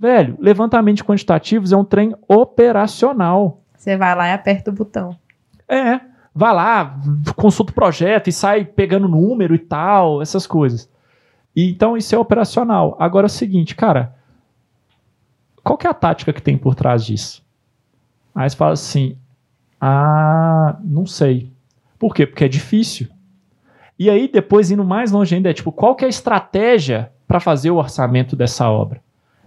Velho, levantamento quantitativos é um trem operacional. Você vai lá e aperta o botão. É, vai lá, consulta o projeto e sai pegando número e tal, essas coisas. E, então isso é operacional. Agora é o seguinte, cara, qual que é a tática que tem por trás disso? Aí você fala assim, ah, não sei. Por quê? Porque é difícil. E aí depois indo mais longe ainda é tipo, qual que é a estratégia para fazer o orçamento dessa obra?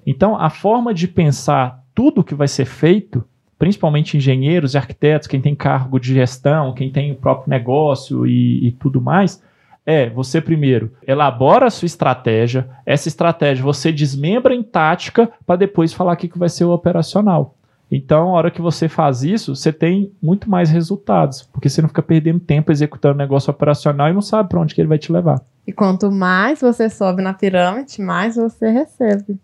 Então, a forma de pensar tudo que vai ser feito, principalmente engenheiros e arquitetos, quem tem cargo de gestão, quem tem o próprio negócio e, e tudo mais, é você primeiro elabora a sua estratégia, essa estratégia você desmembra em tática para depois falar o que, vai ser o operacional. Então, a hora que você faz isso, você tem muito mais resultados, porque você não fica perdendo tempo executando o negócio operacional e não sabe para onde que ele vai te levar. E quanto mais você sobe na pirâmide, mais você recebe.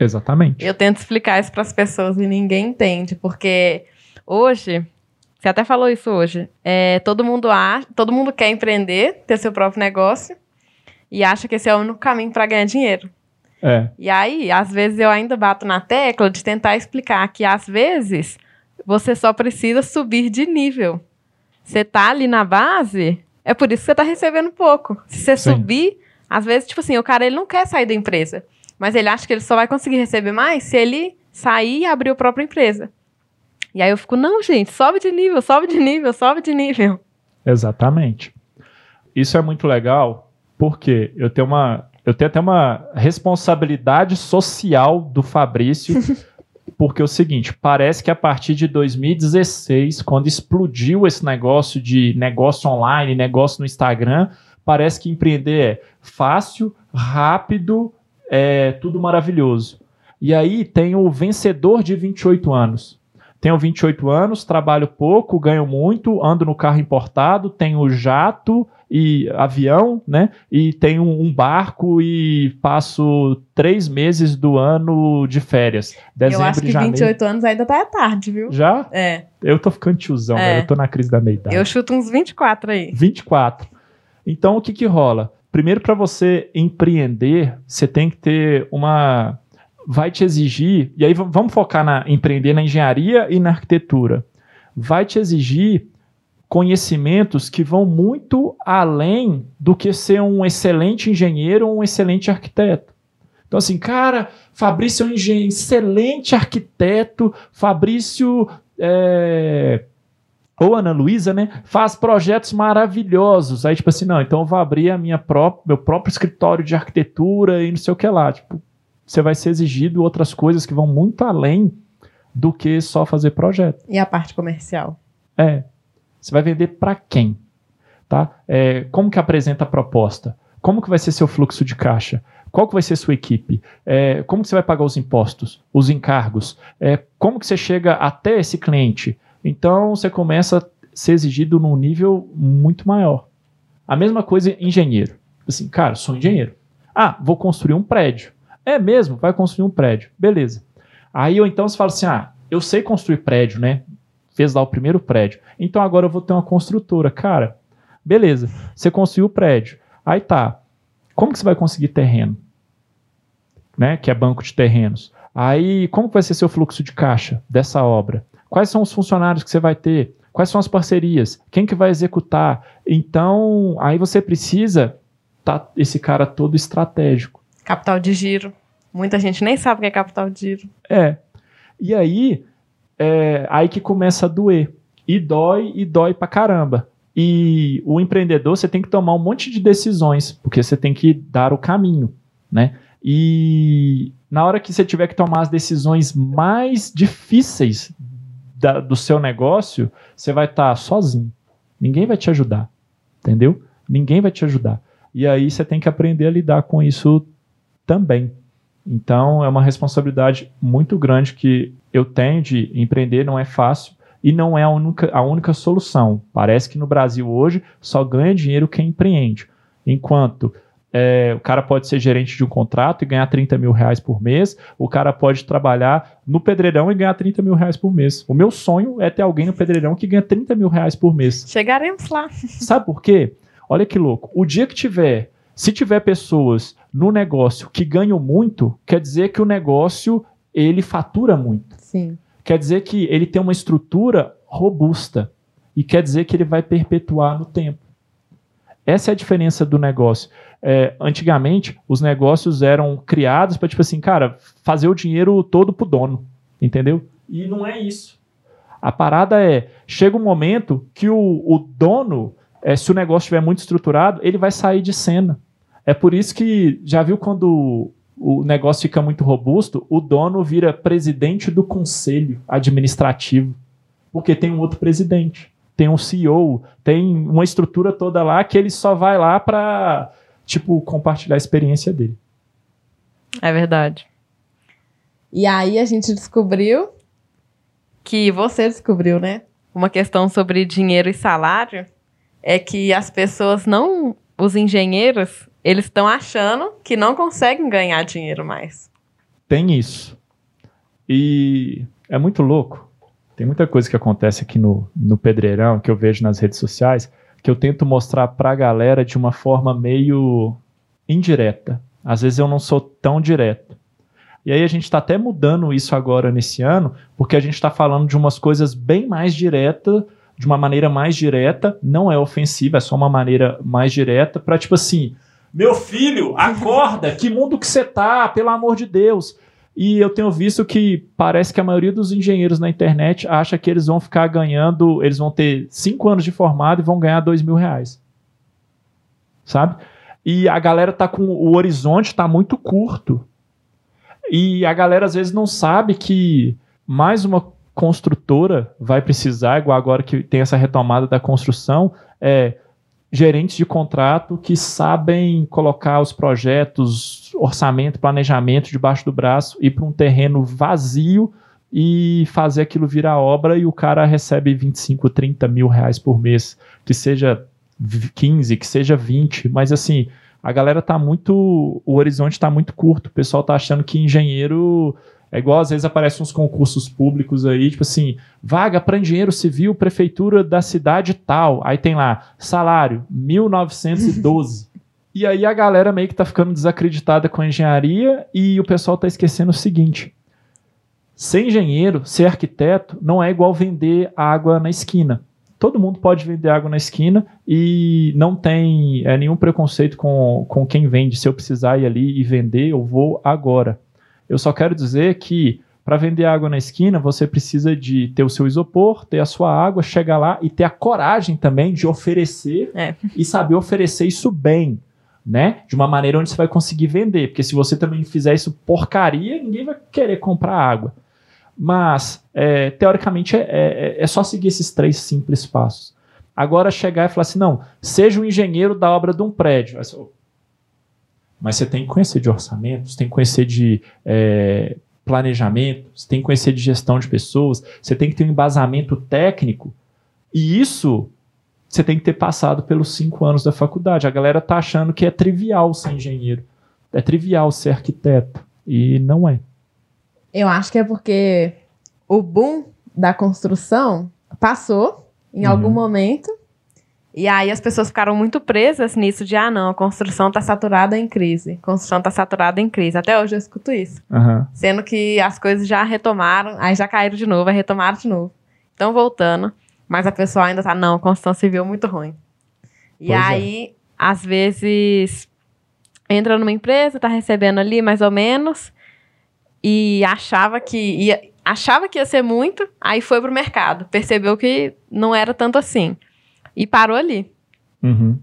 Exatamente. Eu tento explicar isso para as pessoas e ninguém entende, porque hoje, você até falou isso hoje, é, todo mundo acha, todo mundo quer empreender, ter seu próprio negócio, e acha que esse é o único caminho para ganhar dinheiro. É. E aí, às vezes eu ainda bato na tecla de tentar explicar que às vezes você só precisa subir de nível. Você tá ali na base, é por isso que você tá recebendo pouco. Se você Sim. subir, às vezes, tipo assim, o cara ele não quer sair da empresa, mas ele acha que ele só vai conseguir receber mais se ele sair e abrir a própria empresa. E aí eu fico, não, gente, sobe de nível, sobe de nível, sobe de nível. Exatamente. Isso é muito legal porque eu tenho uma eu tenho até uma responsabilidade social do Fabrício, porque é o seguinte, parece que a partir de 2016, quando explodiu esse negócio de negócio online, negócio no Instagram, parece que empreender é fácil, rápido, é tudo maravilhoso. E aí tem o vencedor de 28 anos. Tenho 28 anos, trabalho pouco, ganho muito, ando no carro importado, tenho jato e avião, né? E tenho um barco e passo três meses do ano de férias. Dezembro eu acho que janeiro. 28 anos ainda tá tarde, viu? Já? É, Eu tô ficando tiozão, É. velho. Eu tô na crise da meia-idade. eu chuto uns 24 aí. 24. Então, o que que rola? Primeiro, para você empreender, você tem que ter uma. Vai te exigir. E aí, vamos focar na empreender na engenharia e na arquitetura. Vai te exigir conhecimentos que vão muito além do que ser um excelente engenheiro ou um excelente arquiteto. Então, assim, cara, Fabrício é um engen- excelente arquiteto, Fabrício é, ou Ana Luísa, né, faz projetos maravilhosos. Aí, tipo assim, não, então eu vou abrir a minha própria, meu próprio escritório de arquitetura e não sei o que lá. Tipo, você vai ser exigido outras coisas que vão muito além do que só fazer projeto. E a parte comercial? É. Você vai vender para quem? Tá? É, como que apresenta a proposta? Como que vai ser seu fluxo de caixa? Qual que vai ser sua equipe? É, como que você vai pagar os impostos, os encargos? É, como que você chega até esse cliente? Então você começa a ser exigido num nível muito maior. A mesma coisa engenheiro. Assim, cara, sou engenheiro. Ah, vou construir um prédio. É mesmo? Vai construir um prédio. Beleza. Aí ou então você fala assim: ah, eu sei construir prédio, né? Fez lá o primeiro prédio. Então agora eu vou ter uma construtora. Cara, beleza. Você construiu o prédio. Aí tá. Como que você vai conseguir terreno? Né? Que é banco de terrenos. Aí, como vai ser seu fluxo de caixa dessa obra? Quais são os funcionários que você vai ter? Quais são as parcerias? Quem que vai executar? Então, aí você precisa tá esse cara todo estratégico. Capital de giro. Muita gente nem sabe o que é capital de giro. É. E aí, é aí que começa a doer. E dói, e dói pra caramba. E o empreendedor, você tem que tomar um monte de decisões, porque você tem que dar o caminho, né? E na hora que você tiver que tomar as decisões mais difíceis da- do seu negócio, você vai estar sozinho. Ninguém vai te ajudar, entendeu? Ninguém vai te ajudar. E aí você tem que aprender a lidar com isso também. Então é uma responsabilidade muito grande que eu tenho de empreender, não é fácil e não é a única, a única solução. Parece que no Brasil hoje só ganha dinheiro quem empreende. Enquanto é, o cara pode ser gerente de um contrato e ganhar 30 mil reais por mês, o cara pode trabalhar no pedreirão e ganhar 30 mil reais por mês. O meu sonho é ter alguém no pedreirão que ganha 30 mil reais por mês. Chegaremos lá. Sabe por quê? Olha que louco. O dia que tiver, se tiver pessoas no negócio que ganham muito, quer dizer que o negócio ele fatura muito. Sim. Quer dizer que ele tem uma estrutura robusta e quer dizer que ele vai perpetuar no tempo. Essa é a diferença do negócio. É, antigamente, os negócios eram criados para, tipo assim, cara, fazer o dinheiro todo pro dono, entendeu? E não é isso. A parada é, chega um momento que o, o dono, é, se o negócio estiver muito estruturado, ele vai sair de cena. É por isso que, já viu quando o negócio fica muito robusto, o dono vira presidente do conselho administrativo, porque tem um outro presidente, tem um CEO, tem uma estrutura toda lá que ele só vai lá para tipo compartilhar a experiência dele. É verdade. E aí a gente descobriu que você descobriu, né? Uma questão sobre dinheiro e salário é que as pessoas não, os engenheiros, eles estão achando que não conseguem ganhar dinheiro mais. Tem isso. E é muito louco. Tem muita coisa que acontece aqui no, no Pedreirão, que eu vejo nas redes sociais, que eu tento mostrar pra galera de uma forma meio indireta. Às vezes eu não sou tão direto. E aí a gente está até mudando isso agora nesse ano, porque a gente está falando de umas coisas bem mais diretas, de uma maneira mais direta, não é ofensiva, é só uma maneira mais direta, para tipo assim, meu filho, acorda, que mundo que você tá, pelo amor de Deus. E eu tenho visto que parece que a maioria dos engenheiros na internet acha que eles vão ficar ganhando, eles vão ter cinco anos de formado e vão ganhar dois mil reais. Sabe? E a galera tá com o horizonte tá muito curto. E a galera às vezes não sabe que mais uma construtora vai precisar, igual agora que tem essa retomada da construção, é gerentes de contrato que sabem colocar os projetos, orçamento, planejamento debaixo do braço, ir para um terreno vazio e fazer aquilo virar obra e o cara recebe 25, 30 mil reais por mês, que seja 15, que seja 20, mas assim, a galera tá muito, o horizonte tá muito curto, o pessoal tá achando que engenheiro é igual às vezes aparecem uns concursos públicos aí, tipo assim, vaga para engenheiro civil, prefeitura da cidade tal. Aí tem lá, salário, 1912. e aí a galera meio que tá ficando desacreditada com a engenharia e o pessoal tá esquecendo o seguinte: ser engenheiro, ser arquiteto, não é igual vender água na esquina. Todo mundo pode vender água na esquina e não tem é, nenhum preconceito com, com quem vende. Se eu precisar ir ali e vender, eu vou agora. Eu só quero dizer que para vender água na esquina, você precisa de ter o seu isopor, ter a sua água, chegar lá e ter a coragem também de oferecer É. e saber oferecer isso bem, né? De uma maneira onde você vai conseguir vender. Porque se você também fizer isso porcaria, ninguém vai querer comprar água. Mas, é, teoricamente, é, é, é só seguir esses três simples passos. Agora, chegar e falar assim: não, seja um engenheiro da obra de um prédio. Mas você tem que conhecer de orçamento, você tem que conhecer de é, planejamento, você tem que conhecer de gestão de pessoas, você tem que ter um embasamento técnico. E isso você tem que ter passado pelos cinco anos da faculdade. A galera tá achando que é trivial ser engenheiro, é trivial ser arquiteto. E não é. Eu acho que é porque o boom da construção passou em Uhum. algum momento. E aí as pessoas ficaram muito presas nisso de ah, não, a construção está saturada em crise. A construção está saturada em crise. Até hoje eu escuto isso. Aham. Sendo que as coisas já retomaram, aí já caíram de novo, aí retomaram de novo. Estão voltando, mas a pessoa ainda tá, não, construção civil é muito ruim. E Pois é. aí, às vezes, entra numa empresa, tá recebendo ali mais ou menos, e achava que ia, achava que ia ser muito, aí foi pro mercado, percebeu que não era tanto assim. E parou ali. Uhum.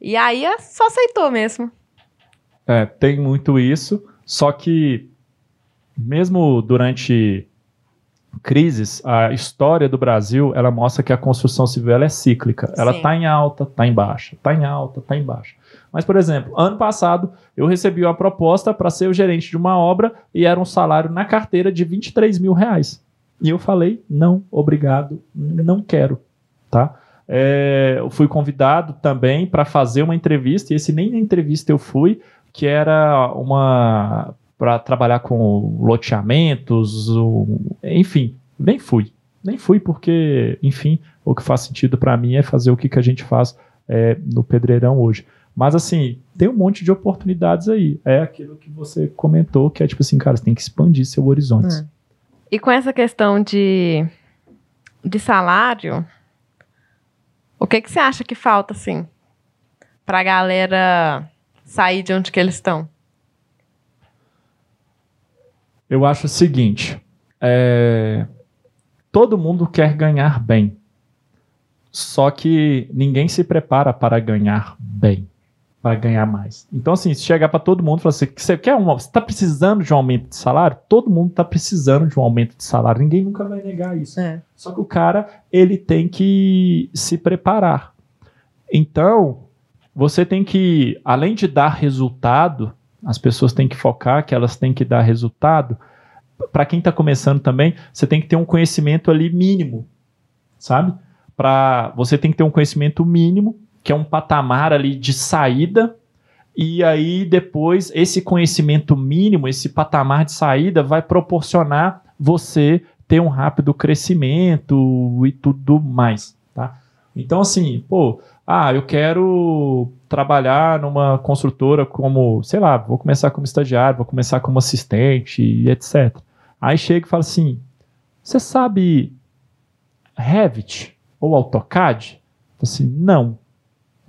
E aí é- só aceitou mesmo. É, tem muito isso, só que mesmo durante crises, a história do Brasil, ela mostra que a construção civil é cíclica. Ela Sim. tá em alta, tá em baixa, tá em alta, tá em baixa. Mas, por exemplo, ano passado eu recebi uma proposta para ser o gerente de uma obra e era um salário na carteira de 23 mil reais. E eu falei, não, obrigado, não quero, tá? É, eu fui convidado também para fazer uma entrevista, e esse nem na entrevista eu fui, que era uma para trabalhar com loteamentos, enfim, nem fui. Nem fui porque, enfim, o que faz sentido para mim é fazer o que, que a gente faz é, no Pedreirão hoje. Mas assim, tem um monte de oportunidades aí. É aquilo que você comentou, que é tipo assim, cara, você tem que expandir seu horizonte. É. E com essa questão de, de salário, o que, que você acha que falta, assim, pra galera sair de onde que eles estão? Eu acho o seguinte: é, todo mundo quer ganhar bem, só que ninguém se prepara para ganhar bem, para ganhar mais. Então, assim, se chegar para todo mundo e falar assim, você quer um, você está precisando de um aumento de salário? Todo mundo está precisando de um aumento de salário. Ninguém nunca vai negar isso. É. Só que o cara, ele tem que se preparar. Então, você tem que, além de dar resultado, as pessoas têm que focar que elas têm que dar resultado. Para quem está começando também, você tem que ter um conhecimento ali mínimo, sabe? Para você tem que ter um conhecimento mínimo, que é um patamar ali de saída, e aí depois esse conhecimento mínimo, esse patamar de saída vai proporcionar você ter um rápido crescimento e tudo mais, tá? Então assim, pô, Ah, eu quero trabalhar numa construtora como, sei lá, vou começar como estagiário, vou começar como assistente e etc. Aí chega e fala assim: você sabe Revit ou AutoCAD? Assim, não.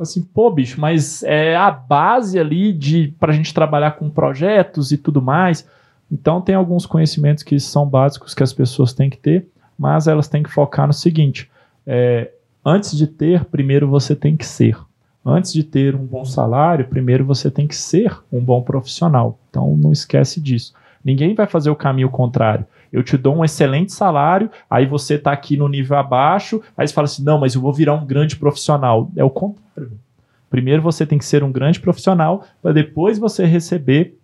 Assim, pô, bicho, mas é a base ali de para a gente trabalhar com projetos e tudo mais. Então tem alguns conhecimentos que são básicos que as pessoas têm que ter, mas elas têm que focar no seguinte: é, antes de ter, primeiro você tem que ser. Antes de ter um bom salário, primeiro você tem que ser um bom profissional. Então não esquece disso. Ninguém vai fazer o caminho contrário. Eu te dou um excelente salário, aí você está aqui no nível abaixo, aí você fala assim: não, mas eu vou virar um grande profissional. É o contrário. Primeiro você tem que ser um grande profissional, para depois você receber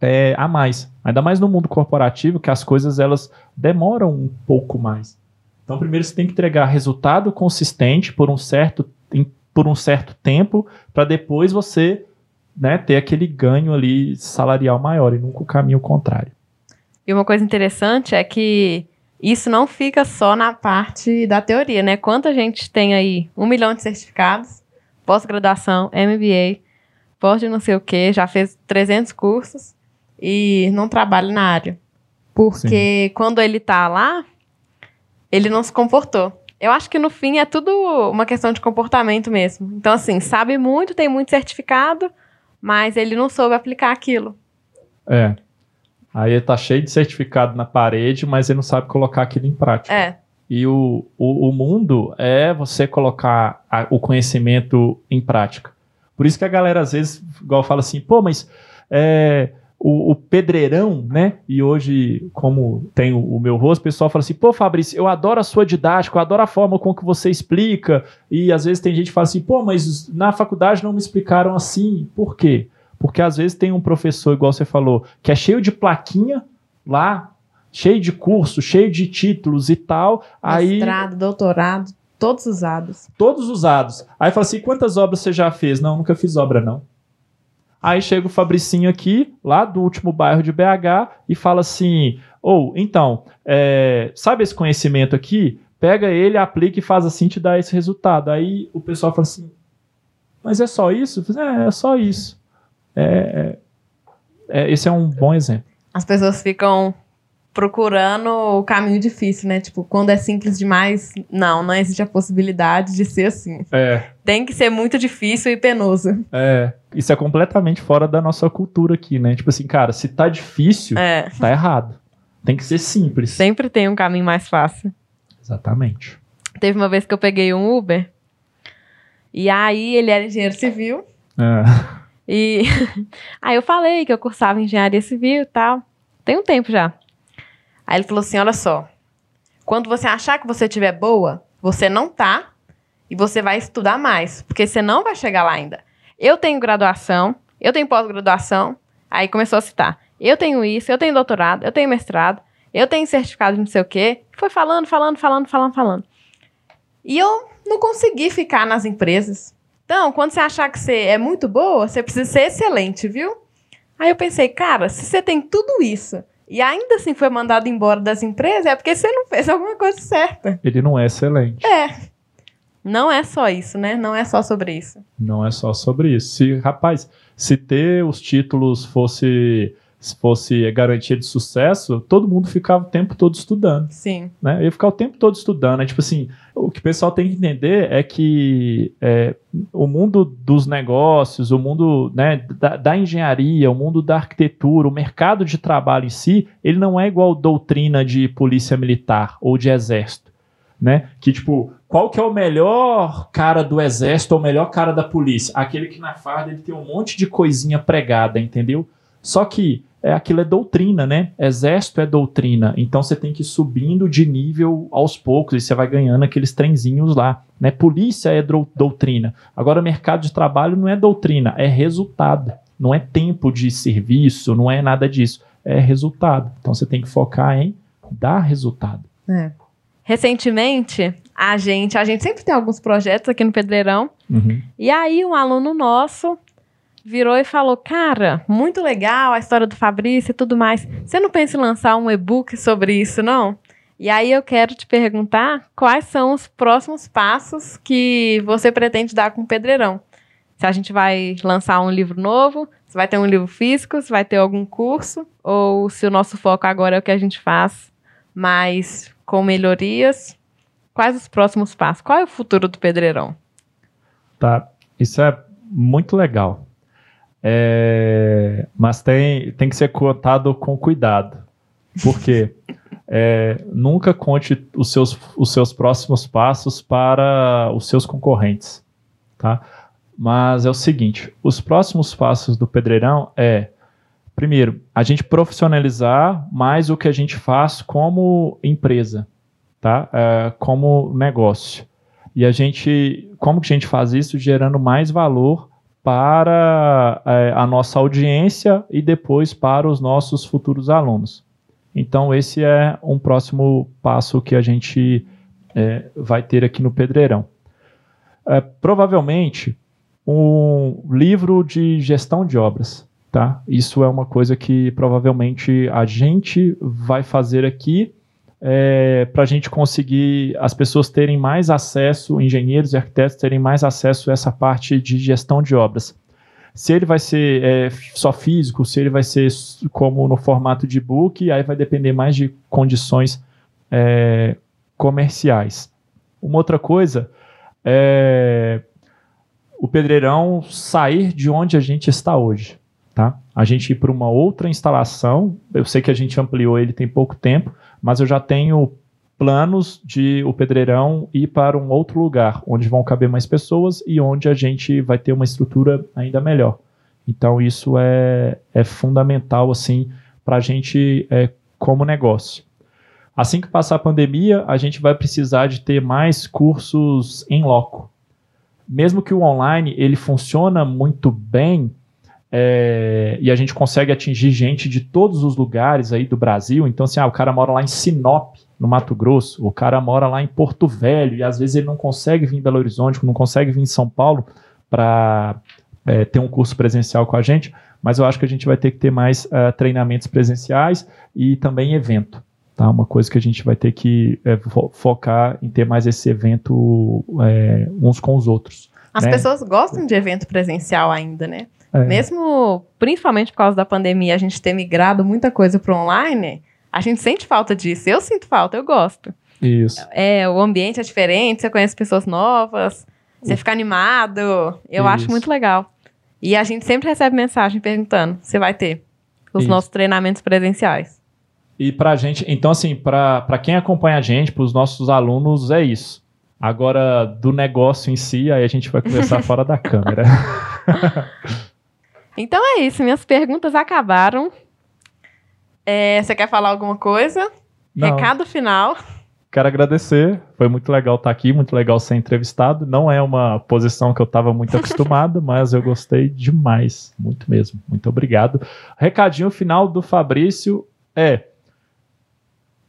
é, a mais. Ainda mais no mundo corporativo, que as coisas elas demoram um pouco mais. Então, primeiro você tem que entregar resultado consistente por um certo, por um certo tempo, para depois você né, ter aquele ganho ali salarial maior e nunca o caminho contrário. E uma coisa interessante é que isso não fica só na parte da teoria, né? Quanta gente tem aí um milhão de certificados, pós-graduação, MBA, pós de não sei o que, já fez 300 cursos e não trabalha na área. Porque Sim. quando ele tá lá, ele não se comportou. Eu acho que no fim é tudo uma questão de comportamento mesmo. Então, assim, sabe muito, tem muito certificado, mas ele não soube aplicar aquilo. É. Aí ele tá cheio de certificado na parede, mas ele não sabe colocar aquilo em prática. É. E o, o, o mundo é você colocar a, o conhecimento em prática. Por isso que a galera às vezes, igual fala assim, pô, mas é, o, o, pedreirão, né? E hoje, como tem o, o, meu rosto, o pessoal fala assim: pô, Fabrício, eu adoro a sua didática, eu adoro a forma com que você explica. E às vezes tem gente que fala assim: pô, mas na faculdade não me explicaram assim. Por quê? Porque às vezes tem um professor, igual você falou, que é cheio de plaquinha lá, cheio de curso, cheio de títulos e tal. Mestrado, aí... doutorado, todos usados. Todos usados. Aí fala assim: quantas obras você já fez? Não, nunca fiz obra, não. Aí chega o Fabricinho aqui, lá do último bairro de BH, e fala assim: ou, oh, então, é, sabe esse conhecimento aqui? Pega ele, aplica e faz assim, te dá esse resultado. Aí o pessoal fala assim: mas é só isso? É, é só isso. É, é, é, esse é um bom exemplo. As pessoas ficam procurando o caminho difícil, né? Tipo, quando é simples demais, não, não existe a possibilidade de ser assim. É. Tem que ser muito difícil e penoso. É. Isso é completamente fora da nossa cultura aqui, né? Tipo assim, cara, se tá difícil, é. tá errado. Tem que ser simples. Sempre tem um caminho mais fácil. Exatamente. Teve uma vez que eu peguei um Uber. E aí ele era engenheiro civil. É. E aí eu falei que eu cursava engenharia civil e tal. Tem um tempo já. Aí ele falou assim: olha só. Quando você achar que você tiver boa, você não tá. E você vai estudar mais. Porque você não vai chegar lá ainda. Eu tenho graduação, eu tenho pós-graduação. Aí começou a citar. Eu tenho isso, eu tenho doutorado, eu tenho mestrado, eu tenho certificado de não sei o quê. Foi falando, falando, falando, falando, falando. E eu não consegui ficar nas empresas. Então, quando você achar que você é muito boa, você precisa ser excelente, viu? Aí eu pensei, cara, se você tem tudo isso e ainda assim foi mandado embora das empresas, é porque você não fez alguma coisa certa. Ele não é excelente. É. Não é só isso, né? Não é só sobre isso. Não é só sobre isso. Se, rapaz, se ter os títulos fosse se fosse garantia de sucesso, todo mundo ficava o tempo todo estudando. Sim. Né? Eu ia ficar o tempo todo estudando. É tipo assim, o que o pessoal tem que entender é que é, o mundo dos negócios, o mundo né, da, da, engenharia, o mundo da arquitetura, o mercado de trabalho em si, ele não é igual doutrina de polícia militar ou de exército. Né? Que tipo, qual que é o melhor cara do exército ou o melhor cara da polícia? Aquele que na farda ele tem um monte de coisinha pregada, entendeu? Só que é, aquilo é doutrina, né? Exército é doutrina. Então você tem que ir subindo de nível aos poucos e você vai ganhando aqueles trenzinhos lá. Né? Polícia é doutrina. Agora, mercado de trabalho não é doutrina, é resultado. Não é tempo de serviço, não é nada disso. É resultado. Então você tem que focar em dar resultado. É. Recentemente, a gente, a gente sempre tem alguns projetos aqui no Pedreirão. Uhum. E aí, um aluno nosso virou e falou: Cara, muito legal a história do Fabrício e tudo mais. Você não pensa em lançar um e-book sobre isso, não? E aí eu quero te perguntar quais são os próximos passos que você pretende dar com o Pedreirão. Se a gente vai lançar um livro novo, se vai ter um livro físico, se vai ter algum curso, ou se o nosso foco agora é o que a gente faz, mas com melhorias. Quais os próximos passos? Qual é o futuro do Pedreirão? Tá, isso é muito legal. É, mas tem, tem que ser contado com cuidado. Por quê? É, nunca conte os seus, os seus próximos passos para os seus concorrentes, tá? Mas é o seguinte, os próximos passos do Pedreirão é, primeiro, a gente profissionalizar mais o que a gente faz como empresa, tá? É, como negócio. E a gente, como que a gente faz isso? Gerando mais valor para é, a nossa audiência e depois para os nossos futuros alunos. Então, esse é um próximo passo que a gente é, vai ter aqui no Pedreirão. É, provavelmente, um livro de gestão de obras. Tá? Isso é uma coisa que provavelmente a gente vai fazer aqui é, para a gente conseguir as pessoas terem mais acesso, engenheiros e arquitetos terem mais acesso a essa parte de gestão de obras se ele vai ser é, só físico, se ele vai ser como no formato de book, aí vai depender mais de condições é, comerciais. Uma outra coisa é o pedreirão sair de onde a gente está hoje. Tá? A gente ir para uma outra instalação. Eu sei que a gente ampliou ele tem pouco tempo, mas eu já tenho planos de o Pedreirão ir para um outro lugar, onde vão caber mais pessoas e onde a gente vai ter uma estrutura ainda melhor. Então isso é, é fundamental assim para a gente é, como negócio. Assim que passar a pandemia, a gente vai precisar de ter mais cursos em loco. Mesmo que o online ele funciona muito bem, é, e a gente consegue atingir gente de todos os lugares aí do Brasil. Então, assim, ah, o cara mora lá em Sinop, no Mato Grosso, o cara mora lá em Porto Velho e às vezes ele não consegue vir em Belo Horizonte, não consegue vir em São Paulo para é, ter um curso presencial com a gente, mas eu acho que a gente vai ter que ter mais uh, treinamentos presenciais e também evento. Tá? Uma coisa que a gente vai ter que é, fo focar em ter mais esse evento é, uns com os outros. As né? pessoas gostam de evento presencial ainda, né? É. Mesmo, principalmente por causa da pandemia, a gente ter migrado muita coisa para online, a gente sente falta disso. Eu sinto falta, eu gosto. Isso. É, o ambiente é diferente, você conhece pessoas novas, você fica animado. Eu Isso. acho muito legal. E a gente sempre recebe mensagem perguntando se vai ter os Isso. nossos treinamentos presenciais. E pra gente, então assim, pra quem acompanha a gente, pros nossos alunos, é isso. Agora, do negócio em si, aí a gente vai conversar fora da câmera. então é isso, minhas perguntas acabaram. É, você quer falar alguma coisa? Não. Recado final. Quero agradecer, foi muito legal estar aqui, muito legal ser entrevistado. Não é uma posição que eu estava muito acostumado, mas eu gostei demais, muito mesmo. Muito obrigado. Recadinho final do Fabrício é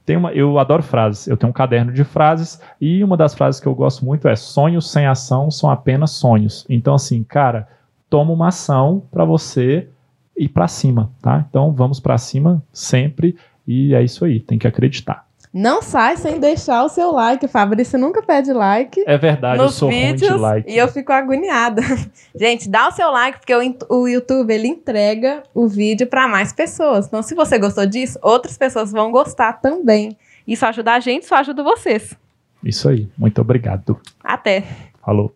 tem uma, eu adoro frases. Eu tenho um caderno de frases e uma das frases que eu gosto muito é: sonhos sem ação são apenas sonhos. Então, assim, cara, toma uma ação para você ir para cima, tá? Então vamos para cima sempre e é isso aí, tem que acreditar. Não sai sem deixar o seu like. Fabrício nunca pede like. É verdade, eu sou vídeos, ruim de like. E eu fico agoniada. Gente, dá o seu like, porque o, o YouTube ele entrega o vídeo para mais pessoas. Então, se você gostou disso, outras pessoas vão gostar também. Isso ajuda a gente, isso ajuda vocês. Isso aí. Muito obrigado. Até. Falou.